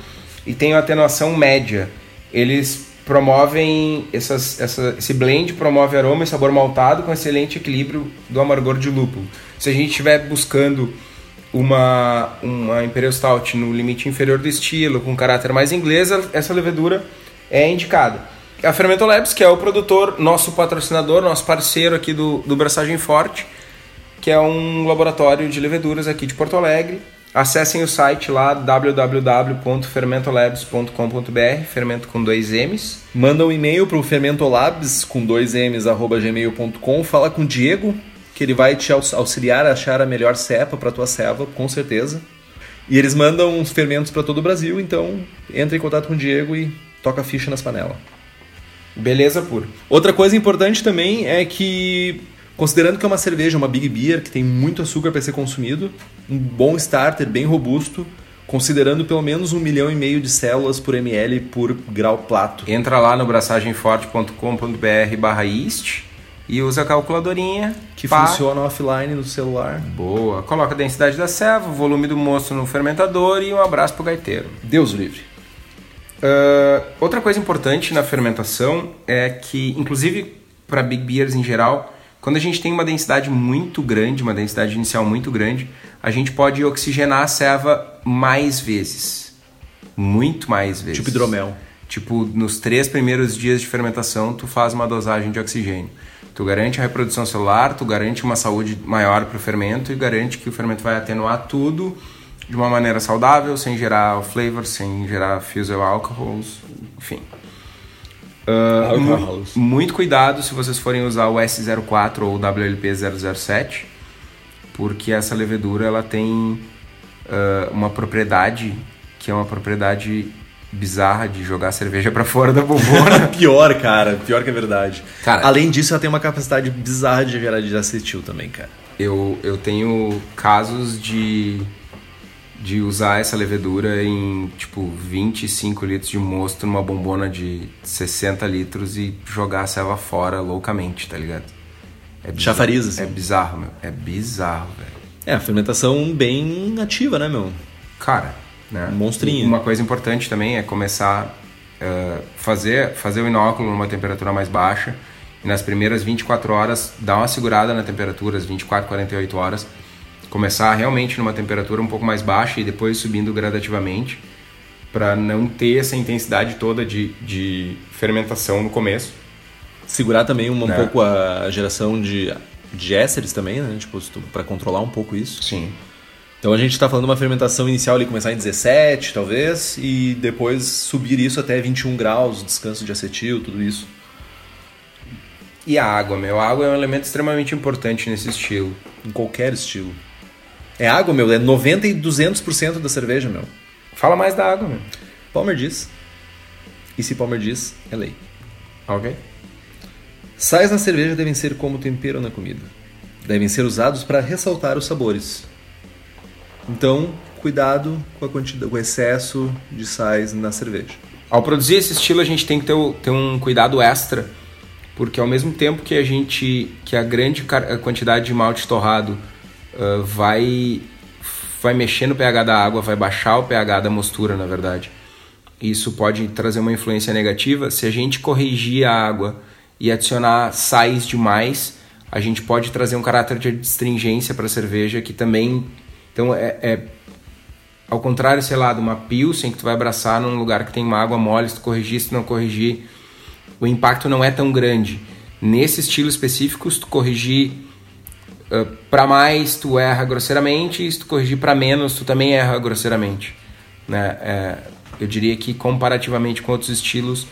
e tem uma atenuação média. Eles promovem essas, essa, esse blend promove aroma e sabor maltado com excelente equilíbrio do amargor de lúpulo. Se a gente estiver buscando uma, uma Imperial Stout no limite inferior do estilo, com caráter mais inglês, essa levedura é indicada. A Fermento Labs, que é o produtor, nosso patrocinador, nosso parceiro aqui do, do Braçagem Forte, que é um laboratório de leveduras aqui de Porto Alegre. Acessem o site lá www.fermentolabs.com.br, fermento com dois M's. Manda um e-mail para o fermentolabs com dois m's arroba gmail.com, fala com o Diego, que ele vai te aux- auxiliar a achar a melhor cepa para tua ceva, com certeza. E eles mandam os fermentos para todo o Brasil, então entra em contato com o Diego e toca a ficha nas panelas. Beleza pura. Outra coisa importante também é que, considerando que é uma cerveja, uma Big Beer, que tem muito açúcar para ser consumido, um bom starter, bem robusto, considerando pelo menos um milhão e meio de células por ml por grau plato. Entra lá no braçagemforte.com.br barra East e usa a calculadorinha. Que pá. funciona offline no celular. Boa. Coloca a densidade da serva, o volume do moço no fermentador e um abraço pro gaiteiro. Deus livre. Ah, outra coisa importante na fermentação é que, inclusive para big beers em geral, quando a gente tem uma densidade muito grande, uma densidade inicial muito grande, a gente pode oxigenar a ceva mais vezes. Muito mais vezes. Tipo hidromel. Tipo, nos três primeiros dias de fermentação, tu faz uma dosagem de oxigênio. Tu garante a reprodução celular, tu garante uma saúde maior para o fermento e garante que o fermento vai atenuar tudo de uma maneira saudável, sem gerar flavor, sem gerar fusel alcohols, enfim. Ah, Alcohols. mu- muito cuidado se vocês forem usar o S04 ou o WLP 007, porque essa levedura ela tem ah, uma propriedade que é uma propriedade bizarra de jogar cerveja para fora da bobona. pior, cara. Pior que é verdade. Cara- Além disso, ela tem uma capacidade bizarra de gerar de acetil também, cara. eu, eu tenho casos de, de usar essa levedura em tipo 25 litros de mosto numa bombona de 60 litros e jogar a selva fora loucamente, tá ligado? É bizarro. Chafariz, assim. É bizarro, meu. É bizarro, velho. É, a fermentação bem ativa, né, meu? Cara, né? Um monstrinho. Uma coisa importante também é começar a fazer, fazer o inóculo numa temperatura mais baixa e nas primeiras 24 horas dar uma segurada na temperatura, as 24, 48 horas, começar realmente numa temperatura um pouco mais baixa e depois subindo gradativamente para não ter essa intensidade toda de, de fermentação no começo. Segurar também um, um Né? pouco a geração de, de ésteres também, né? Tipo, pra controlar um pouco isso. Sim. Então a gente tá falando de uma fermentação inicial ali começar em 17, talvez, e depois subir isso até 21 graus, descanso de acetil, tudo isso. E a água, meu. A água é um elemento extremamente importante nesse estilo. Em qualquer estilo. É água, meu, é 90 e 200% da cerveja, meu. Fala mais da água, meu. Palmer diz. E se Palmer diz, é lei. Ok? Sais na cerveja devem ser como tempero na comida. Devem ser usados para ressaltar os sabores. Então, cuidado com, a quantidade, com o excesso de sais na cerveja. Ao produzir esse estilo, a gente tem que ter, ter um cuidado extra, porque ao mesmo tempo que a gente, que a grande quantidade de malte torrado ah, vai, vai mexer no pH da água, vai baixar o pH da mostura, na verdade. Isso pode trazer uma influência negativa. Se a gente corrigir a água e adicionar sais demais, a gente pode trazer um caráter de astringência para a cerveja que também. Então é, é ao contrário, sei lá, de uma pilsen que tu vai abraçar num lugar que tem uma água mole, se tu corrigir, se tu não corrigir, o impacto não é tão grande. Nesse estilo específico, se tu corrigir uh, para mais, tu erra grosseiramente, e se tu corrigir para menos, tu também erra grosseiramente. Né? É, eu diria que comparativamente com outros estilos,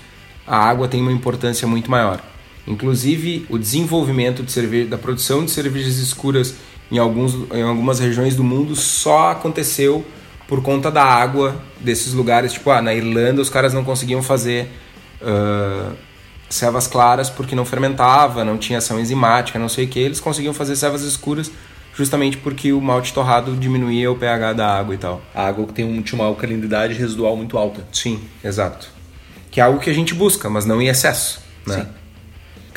a água tem uma importância muito maior. Inclusive, o desenvolvimento de cerveja, da produção de cervejas escuras em, alguns, em algumas regiões do mundo só aconteceu por conta da água desses lugares. Tipo, ah, na Irlanda os caras não conseguiam fazer uh, cevas claras porque não fermentava, não tinha ação enzimática, não sei o que. Eles conseguiam fazer cevas escuras justamente porque o malte torrado diminuía o pH da água e tal. A água que tem um, tinha uma alcalinidade residual muito alta. Sim, exato. Que é algo que a gente busca, mas não em excesso. Né? Sim.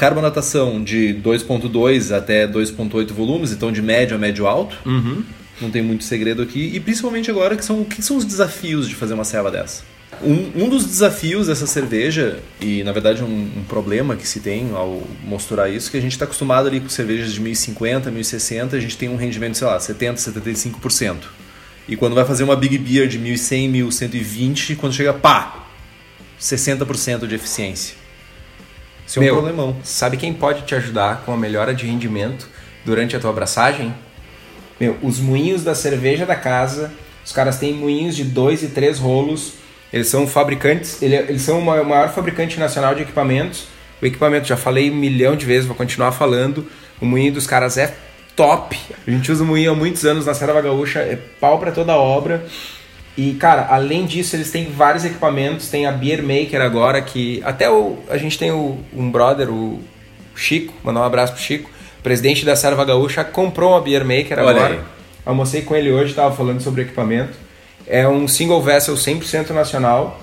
Carbonatação de 2.2 até 2.8 volumes, então de médio a médio alto. Uhum. Não tem muito segredo aqui. E principalmente agora, que são, que são os desafios de fazer uma ceva dessa? Um, um dos desafios dessa cerveja, e na verdade um, um, problema que se tem ao mostrar isso, que a gente está acostumado ali com cervejas de 1050, 1060, a gente tem um rendimento, sei lá, 70, 75%. E quando vai fazer uma Big Beer de 1100, 1120, quando chega, pá, 60% de eficiência. Isso é um Meu, problemão. Sabe quem pode te ajudar com a melhora de rendimento durante a tua abraçagem? Meu, os moinhos da cerveja da casa, os caras têm moinhos de 2 e 3 rolos eles são fabricantes, eles são o maior fabricante nacional de equipamentos. O equipamento, já falei um milhão de vezes, vou continuar falando. O moinho dos caras é top. A gente usa o moinho há muitos anos na Serra Gaúcha, é pau para toda obra. E, cara, além disso, eles têm vários equipamentos. Tem a Beer Maker agora, que até o, a gente tem o, um brother, o Chico, mandar um abraço pro Chico, presidente da Serva Gaúcha, comprou uma Beer Maker Olha agora. Aí. Almocei com ele hoje, estava falando sobre equipamento. É um single vessel 100% nacional.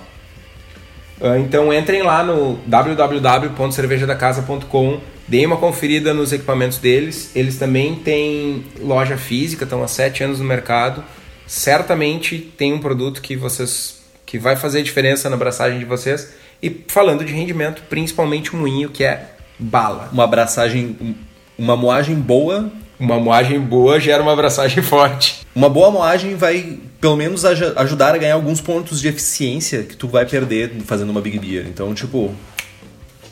Ah, então entrem lá no www.cervejadacasa.com, deem uma conferida nos equipamentos deles. Eles também têm loja física, estão há 7 anos no mercado. Certamente tem um produto que vocês que vai fazer diferença na abraçagem de vocês. E falando de rendimento, principalmente um moinho que é bala. Uma abraçagem, uma moagem boa uma moagem boa gera uma abraçagem forte. Uma boa moagem vai, pelo menos, ajudar a ganhar alguns pontos de eficiência que tu vai perder fazendo uma Big Beer. Então, tipo,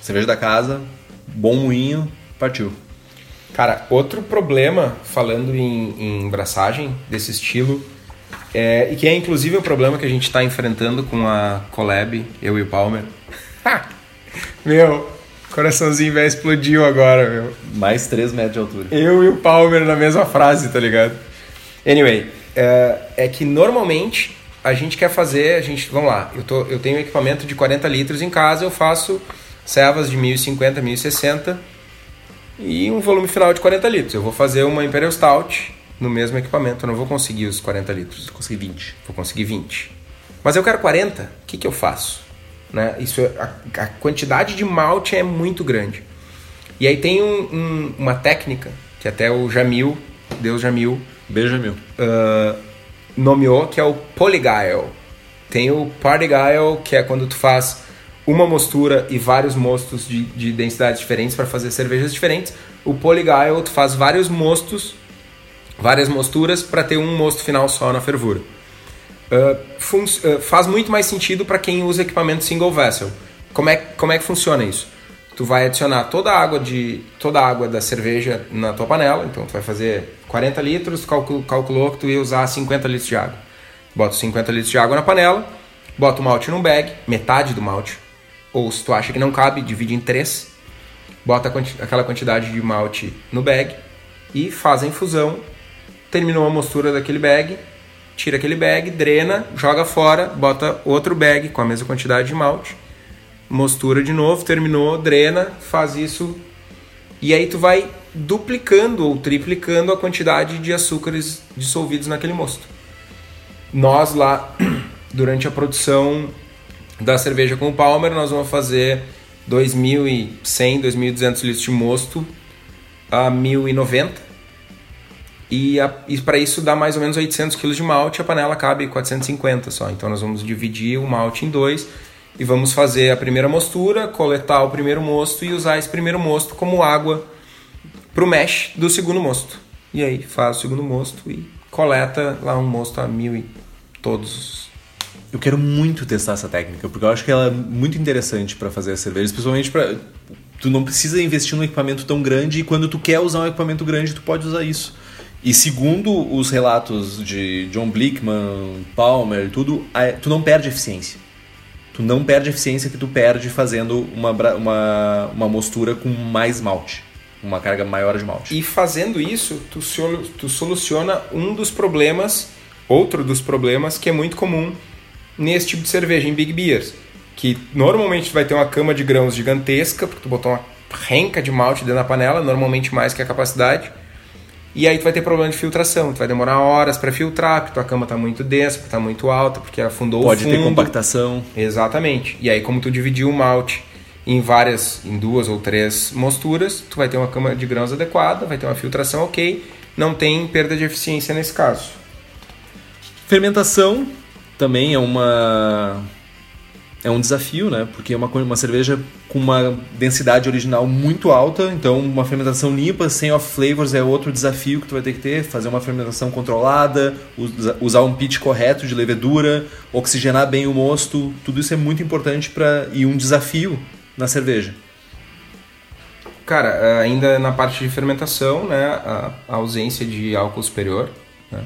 cerveja da casa, bom moinho, partiu. Cara, outro problema, falando em, em braçagem desse estilo, é, e que é inclusive o problema que a gente está enfrentando com a Collab, eu e o Palmer. Meu, Coraçãozinho velho explodiu agora, meu. Mais 3 metros de altura. Eu e o Palmer na mesma frase, tá ligado? Anyway, é, é que normalmente a gente quer fazer, a gente, vamos lá, eu, tô, eu tenho um equipamento de 40 litros em casa, eu faço servas de 1050, 1060 e um volume final de 40 litros. Eu vou fazer uma Imperial Stout no mesmo equipamento, eu não vou conseguir os 40 litros. Vou conseguir 20. Vou conseguir 20. Mas eu quero 40, o que, que eu faço? Né? Isso, é, a, a, quantidade de malte é muito grande. E aí tem um, um, uma técnica que até o Jamil, Deus Jamil, Beijo Jamil, uh, nomeou que é o polygyle. Tem o partygyle, que é quando tu faz uma mostura e vários mostos de, de densidades diferentes para fazer cervejas diferentes. O polygyle tu faz vários mostos, várias mosturas para ter um mosto final só na fervura. Uh, uh, faz muito mais sentido para quem usa equipamento single vessel. Como é, como é que funciona isso? Tu vai adicionar toda a água de toda a água da cerveja na tua panela, então tu vai fazer 40 litros, calcul, calculou que tu ia usar 50 litros de água. Bota 50 litros de água na panela, bota o malte num bag, metade do malte, ou se tu acha que não cabe, divide em três, bota aquela quantidade de malte no bag e faz a infusão. Terminou a mostura daquele bag, tira aquele bag, drena, joga fora, bota outro bag com a mesma quantidade de malte, mostura de novo, terminou, drena, faz isso e aí tu vai duplicando ou triplicando a quantidade de açúcares dissolvidos naquele mosto. Nós lá, durante a produção da cerveja com o Palmer, nós vamos fazer 2.100, 2.200 litros de mosto a 1.090 e, e para isso dá mais ou menos 800 kg de malte, a panela cabe 450 só. Então nós vamos dividir o malte em dois e vamos fazer a primeira mostura, coletar o primeiro mosto e usar esse primeiro mosto como água para o mesh do segundo mosto. E aí faz o segundo mosto e coleta lá um mosto a mil e todos. Eu quero muito testar essa técnica, porque eu acho que ela é muito interessante para fazer a cerveja, principalmente para tu não precisa investir num equipamento tão grande e quando tu quer usar um equipamento grande, tu pode usar isso. E segundo os relatos de John Blickman, Palmer, tudo, tu não perde eficiência. Tu não perde eficiência que tu perde fazendo uma, uma, uma mostura com mais malte. Uma carga maior de malte. E fazendo isso, tu, tu soluciona um dos problemas, outro dos problemas que é muito comum nesse tipo de cerveja, em Big Beers. Que normalmente tu vai ter uma cama de grãos gigantesca, porque tu botou uma renca de malte dentro da panela, normalmente mais que a capacidade e aí tu vai ter problema de filtração, tu vai demorar horas para filtrar, porque tua cama tá muito densa, porque tá muito alta, porque afundou Pode o fundo. Pode ter compactação. Exatamente. E aí como tu dividiu o malte em várias, em duas ou três mosturas, tu vai ter uma cama de grãos adequada, vai ter uma filtração ok, não tem perda de eficiência nesse caso. Fermentação também é uma é um desafio, né? Porque é uma, uma cerveja com uma densidade original muito alta, então uma fermentação limpa, sem off flavors é outro desafio que tu vai ter que ter, fazer uma fermentação controlada, usar um pitch correto de levedura, oxigenar bem o mosto, tudo isso é muito importante para e um desafio na cerveja. Cara, ainda na parte de fermentação, né, a, a ausência de álcool superior, né,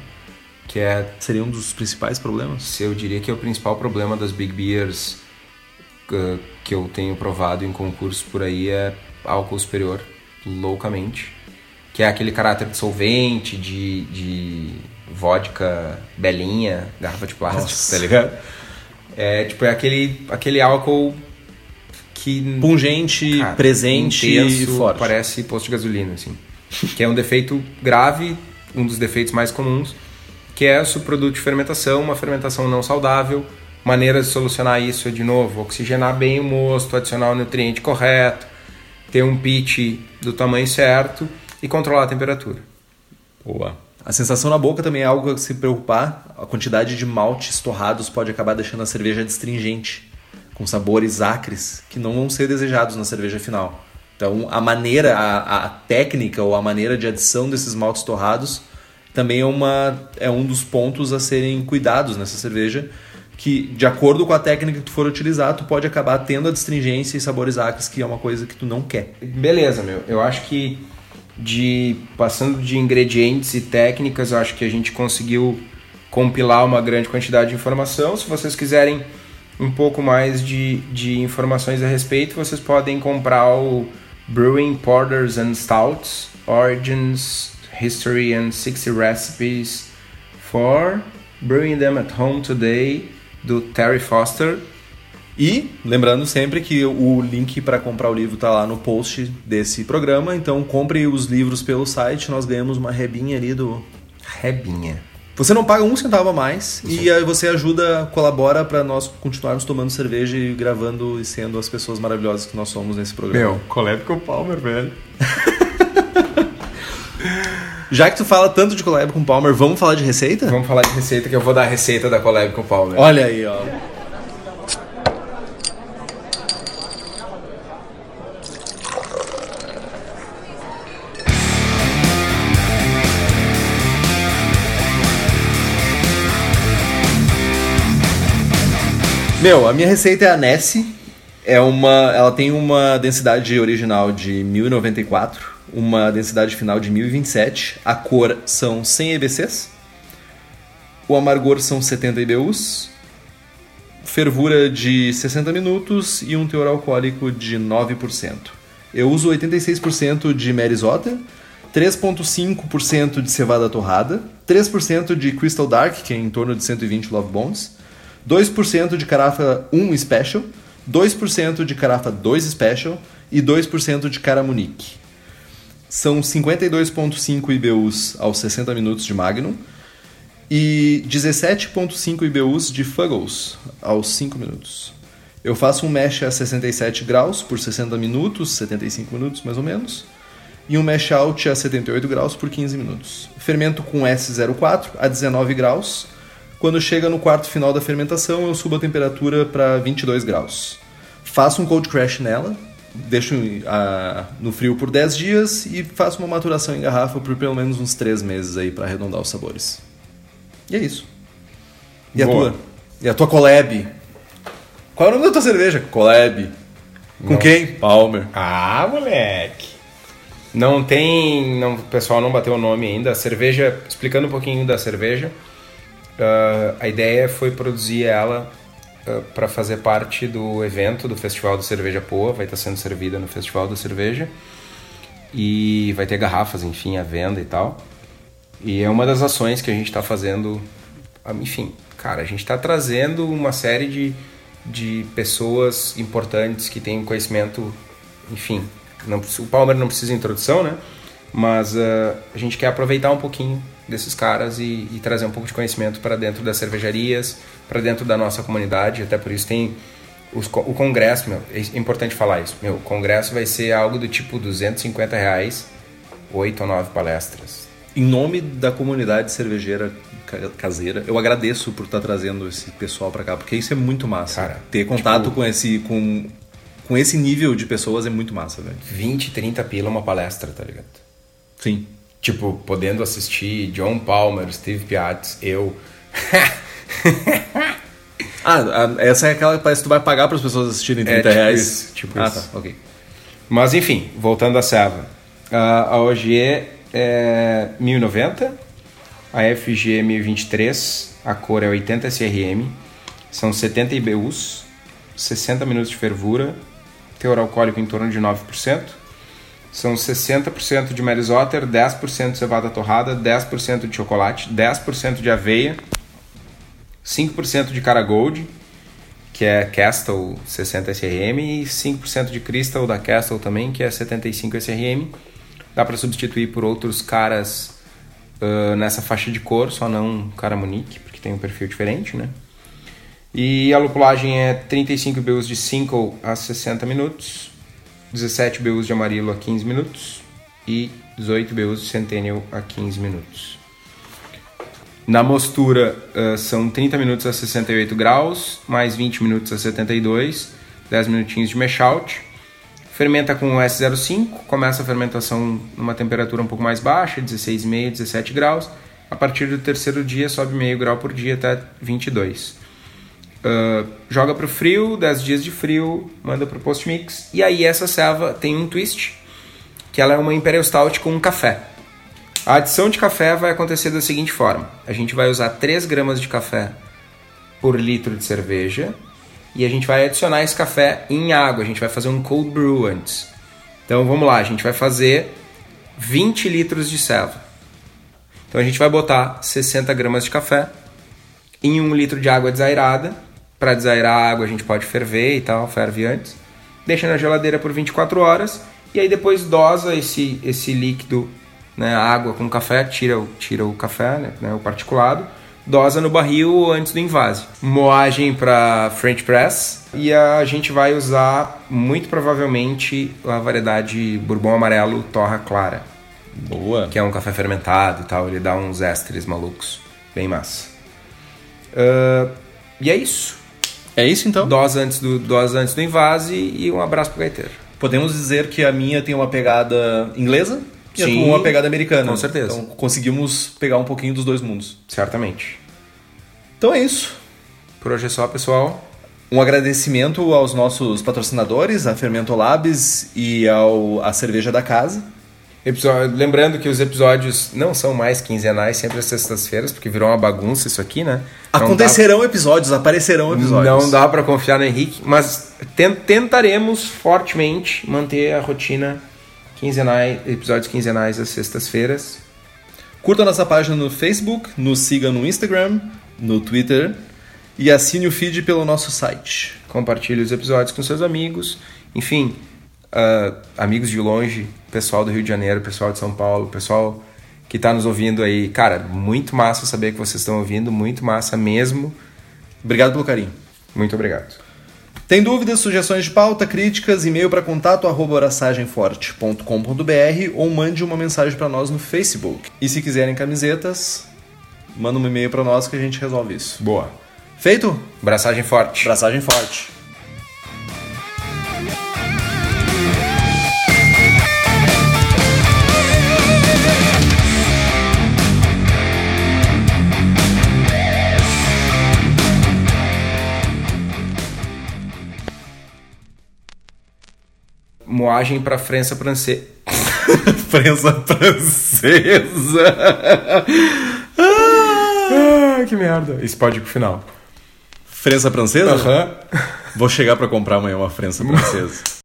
que é seria um dos principais problemas. Eu diria que é o principal problema das big beers que eu tenho provado em concursos por aí é álcool superior, loucamente. Que é aquele caráter de solvente, de, de vodka belinha, garrafa de plástico, Nossa. tá ligado? É tipo, é aquele, aquele álcool que. Pungente, cara, presente intenso, e forte. Parece posto de gasolina, assim. que é um defeito grave, um dos defeitos mais comuns, que é o subproduto de fermentação, uma fermentação não saudável Maneiras de solucionar isso é, de novo, oxigenar bem o mosto, adicionar o nutriente correto, ter um pitch do tamanho certo e controlar a temperatura. Boa. A sensação na boca também é algo a se preocupar. A quantidade de maltes torrados pode acabar deixando a cerveja astringente, com sabores acres que não vão ser desejados na cerveja final. Então, a maneira, a, a técnica ou a maneira de adição desses maltes torrados também é, uma, é um dos pontos a serem cuidados nessa cerveja, que, de acordo com a técnica que tu for utilizar, tu pode acabar tendo a distringência e sabores acres, que é uma coisa que tu não quer. Beleza, meu. Eu acho que de passando de ingredientes e técnicas, acho que a gente conseguiu compilar uma grande quantidade de informação. Se vocês quiserem um pouco mais de, de informações a respeito, vocês podem comprar o Brewing Porters and Stouts, Origins, History and 60 Recipes for Brewing Them at Home Today do Terry Foster. E lembrando sempre que o link para comprar o livro está lá no post desse programa, então compre os livros pelo site, nós ganhamos uma rebinha ali do rebinha. Você não paga um centavo a mais Isso. e aí você ajuda, colabora para nós continuarmos tomando cerveja e gravando e sendo as pessoas maravilhosas que nós somos nesse programa. Meu, collab com o Palmer, velho. Já que tu fala tanto de collab com o Palmer, vamos falar de receita? Vamos falar de receita, que eu vou dar a receita da collab com o Palmer. Olha aí, ó. Meu, a minha receita é a Nessie. É uma, ela tem uma densidade original de 1094 uma densidade final de 1027, a cor são 100 EBCs, o amargor são 70 IBUs, fervura de 60 minutos e um teor alcoólico de 9%. Eu uso 86% de Merisota, 3.5% de cevada torrada, 3% de Crystal Dark, que é em torno de 120 Love Bones, 2% de carafa 1 Special, 2% de carafa 2 Special e 2% de Caramunique. São 52,5 IBUs aos 60 minutos de Magnum e 17,5 IBUs de Fuggles aos 5 minutos. Eu faço um mesh a 67 graus por 60 minutos, 75 minutos mais ou menos, e um mesh out a 78 graus por 15 minutos. Fermento com S04 a 19 graus. Quando chega no quarto final da fermentação, eu subo a temperatura para 22 graus. Faço um cold crash nela, deixo uh, no frio por 10 dias e faço uma maturação em garrafa por pelo menos uns 3 meses aí para arredondar os sabores. E é isso. E Boa. a tua? E a tua collab? Qual é o nome da tua cerveja? Collab. Com quem? Palmer. Ah, moleque! Não tem. Não, o pessoal não bateu o nome ainda. A cerveja, explicando um pouquinho da cerveja, uh, a ideia foi produzir ela uh, para fazer parte do evento do Festival da Cerveja Poa. Vai estar sendo servida no Festival da Cerveja. E vai ter garrafas, enfim, à venda e tal. E é uma das ações que a gente está fazendo. Enfim, cara, a gente está trazendo uma série de, de pessoas importantes que têm conhecimento, enfim, não, o Palmer não precisa de introdução, né? Mas uh, a gente quer aproveitar um pouquinho desses caras e, e trazer um pouco de conhecimento para dentro das cervejarias, para dentro da nossa comunidade. Até por isso tem os, o congresso, meu, é importante falar isso. Meu, o congresso vai ser algo do tipo 250 reais, oito ou nove palestras. Em nome da comunidade cervejeira caseira, eu agradeço por estar trazendo esse pessoal para cá, porque isso é muito massa. Cara, ter contato tipo, com esse com com esse nível de pessoas é muito massa, velho. 20, 30 pila uma palestra, tá ligado? Sim. Tipo, podendo assistir John Palmer, Steve Piatz, eu. ah, essa é aquela que parece que tu vai pagar para as pessoas assistirem 30 é, tipo reais. Isso, tipo ah, isso. tá, ok. Mas enfim, voltando à Serva. Uh, a OGE é 1090, a FG 1023, a cor é 80 SRM, são 70 IBUs, 60 minutos de fervura teor alcoólico em torno de 9%. São 60% de Mary Otter, 10% de cevada torrada, 10% de chocolate, 10% de aveia, 5% de cara gold, que é Castle 60 SRM, e 5% de Crystal da Castle também, que é 75 SRM. Dá para substituir por outros caras uh, nessa faixa de cor, só não cara Monique, porque tem um perfil diferente, né? E a lupulagem é 35 BUs de Single a 60 minutos, 17 BUs de amarelo a 15 minutos e 18 BUs de Centennial a 15 minutos. Na mostura uh, são 30 minutos a 68 graus, mais 20 minutos a 72, 10 minutinhos de mash out. Fermenta com S05, começa a fermentação numa temperatura um pouco mais baixa, 16,5, 17 graus. A partir do terceiro dia sobe meio grau por dia até 22. Uh, joga pro frio, 10 dias de frio, manda pro post mix. E aí essa serva tem um twist, que ela é uma Imperial Stout com um café. A adição de café vai acontecer da seguinte forma: a gente vai usar 3 gramas de café por litro de cerveja e a gente vai adicionar esse café em água. A gente vai fazer um cold brew antes. Então vamos lá, a gente vai fazer 20 litros de serva. Então a gente vai botar 60 gramas de café em 1 litro de água desairada para desairar a água a gente pode ferver e tal, ferve antes. Deixa na geladeira por 24 horas e aí depois dosa esse, esse líquido, né, água com café, tira, tira o café, né, né, o particulado, dosa no barril antes do invase. Moagem para French Press e a gente vai usar muito provavelmente a variedade Bourbon Amarelo Torra Clara. Boa. Que é um café fermentado e tal, ele dá uns ésteres malucos. Bem massa. Uh, e é isso. É isso então? Dose antes do, dose antes do invase e um abraço pro gaiteiro. Podemos dizer que a minha tem uma pegada inglesa e Sim, a tua uma pegada americana. Com certeza. Então conseguimos pegar um pouquinho dos dois mundos. Certamente. Então é isso. Por hoje é só, pessoal. Um agradecimento aos nossos patrocinadores, a Fermento Labs e ao a Cerveja da Casa. Episódio, lembrando que os episódios não são mais quinzenais, sempre às sextas-feiras, porque virou uma bagunça isso aqui, né? Não Acontecerão episódios, aparecerão episódios. Não dá para confiar no Henrique, mas tentaremos fortemente manter a rotina quinzenais, episódios quinzenais às sextas-feiras. Curta nossa página no Facebook, nos siga no Instagram, no Twitter e assine o feed pelo nosso site. Compartilhe os episódios com seus amigos. Enfim, uh, amigos de longe, pessoal do Rio de Janeiro, pessoal de São Paulo, pessoal que está nos ouvindo aí. Cara, muito massa saber que vocês estão ouvindo, muito massa mesmo. Obrigado pelo carinho. Muito obrigado. Tem dúvidas, sugestões de pauta, críticas, e-mail para contato oraçagemforte.com.br ou mande uma mensagem para nós no Facebook. E se quiserem camisetas, manda um e-mail para nós que a gente resolve isso. Boa. Feito? Braçagem forte. Braçagem forte. Moagem para França francesa. França francesa. ah, que merda. Isso pode ir pro final. França francesa? Aham. Vou chegar para comprar amanhã uma França francesa.